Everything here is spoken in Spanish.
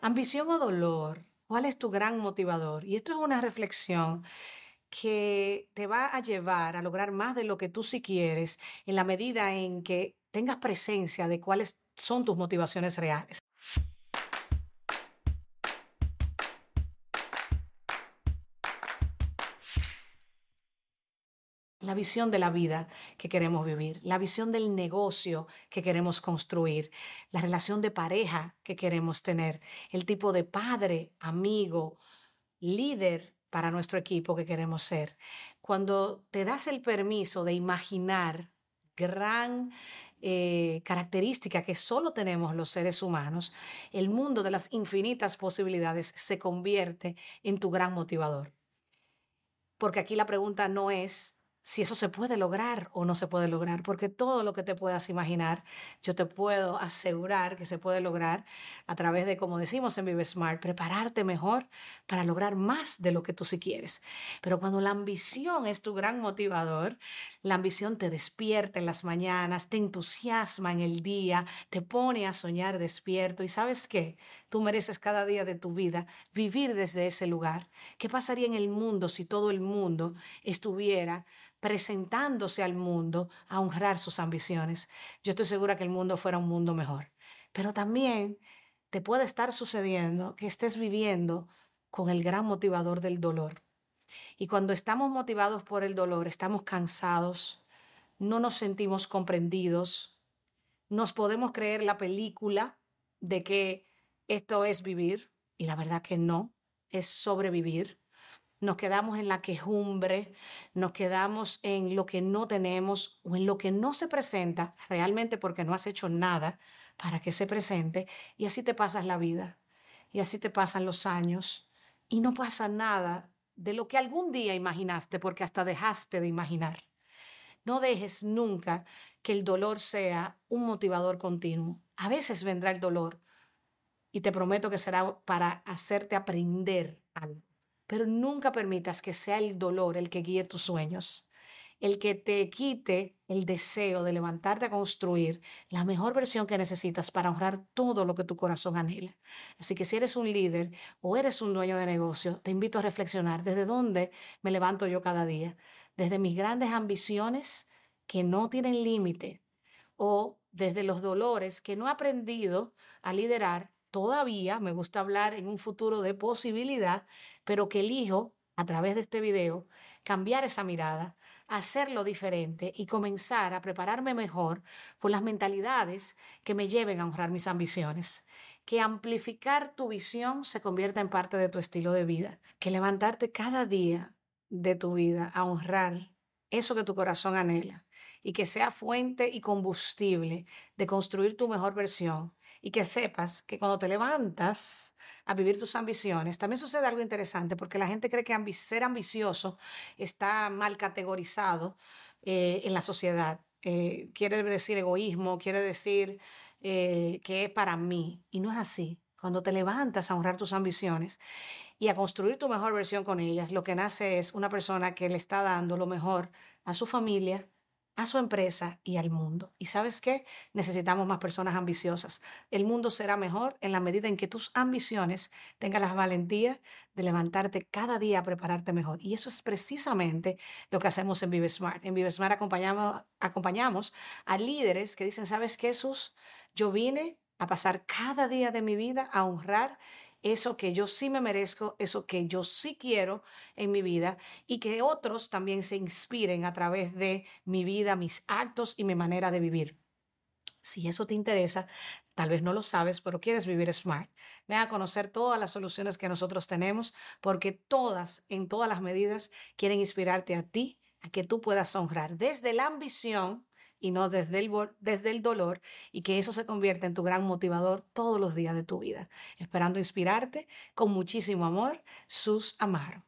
Ambición o dolor, ¿cuál es tu gran motivador? Y esto es una reflexión que te va a llevar a lograr más de lo que tú sí quieres en la medida en que tengas presencia de cuáles son tus motivaciones reales. La visión de la vida que queremos vivir, la visión del negocio que queremos construir, la relación de pareja que queremos tener, el tipo de padre, amigo, líder para nuestro equipo que queremos ser. Cuando te das el permiso de imaginar gran eh, característica que solo tenemos los seres humanos, el mundo de las infinitas posibilidades se convierte en tu gran motivador. Porque aquí la pregunta no es si eso se puede lograr o no se puede lograr, porque todo lo que te puedas imaginar, yo te puedo asegurar que se puede lograr a través de, como decimos en Vive Smart, prepararte mejor para lograr más de lo que tú sí quieres. Pero cuando la ambición es tu gran motivador, la ambición te despierta en las mañanas, te entusiasma en el día, te pone a soñar despierto y sabes qué, tú mereces cada día de tu vida vivir desde ese lugar. ¿Qué pasaría en el mundo si todo el mundo estuviera presentándose al mundo a honrar sus ambiciones. Yo estoy segura que el mundo fuera un mundo mejor. Pero también te puede estar sucediendo que estés viviendo con el gran motivador del dolor. Y cuando estamos motivados por el dolor, estamos cansados, no nos sentimos comprendidos, nos podemos creer la película de que esto es vivir, y la verdad que no, es sobrevivir nos quedamos en la quejumbre, nos quedamos en lo que no tenemos o en lo que no se presenta realmente porque no has hecho nada para que se presente y así te pasas la vida y así te pasan los años y no pasa nada de lo que algún día imaginaste porque hasta dejaste de imaginar. No dejes nunca que el dolor sea un motivador continuo. A veces vendrá el dolor y te prometo que será para hacerte aprender algo pero nunca permitas que sea el dolor el que guíe tus sueños, el que te quite el deseo de levantarte a construir la mejor versión que necesitas para honrar todo lo que tu corazón anhela. Así que si eres un líder o eres un dueño de negocio, te invito a reflexionar desde dónde me levanto yo cada día, desde mis grandes ambiciones que no tienen límite o desde los dolores que no he aprendido a liderar todavía, me gusta hablar en un futuro de posibilidad, pero que elijo a través de este video cambiar esa mirada, hacerlo diferente y comenzar a prepararme mejor con las mentalidades que me lleven a honrar mis ambiciones. Que amplificar tu visión se convierta en parte de tu estilo de vida. Que levantarte cada día de tu vida a honrar eso que tu corazón anhela y que sea fuente y combustible de construir tu mejor versión y que sepas que cuando te levantas a vivir tus ambiciones, también sucede algo interesante porque la gente cree que ser ambicioso está mal categorizado eh, en la sociedad. Eh, quiere decir egoísmo, quiere decir eh, que es para mí y no es así. Cuando te levantas a honrar tus ambiciones y a construir tu mejor versión con ellas, lo que nace es una persona que le está dando lo mejor a su familia, a su empresa y al mundo. ¿Y sabes qué? Necesitamos más personas ambiciosas. El mundo será mejor en la medida en que tus ambiciones tengan la valentía de levantarte cada día a prepararte mejor. Y eso es precisamente lo que hacemos en Vive Smart. En Vive Smart acompañamos, a líderes que dicen, ¿sabes qué, Jesús? Yo vine a pasar cada día de mi vida a honrar eso que yo sí me merezco, eso que yo sí quiero en mi vida y que otros también se inspiren a través de mi vida, mis actos y mi manera de vivir. Si eso te interesa, tal vez no lo sabes, pero quieres vivir smart. Ven a conocer todas las soluciones que nosotros tenemos, porque todas, en todas las medidas, quieren inspirarte a ti, a que tú puedas honrar desde la ambición y no desde el, desde el dolor y que eso se convierta en tu gran motivador todos los días de tu vida. Esperando inspirarte con muchísimo amor, Sus Amaro.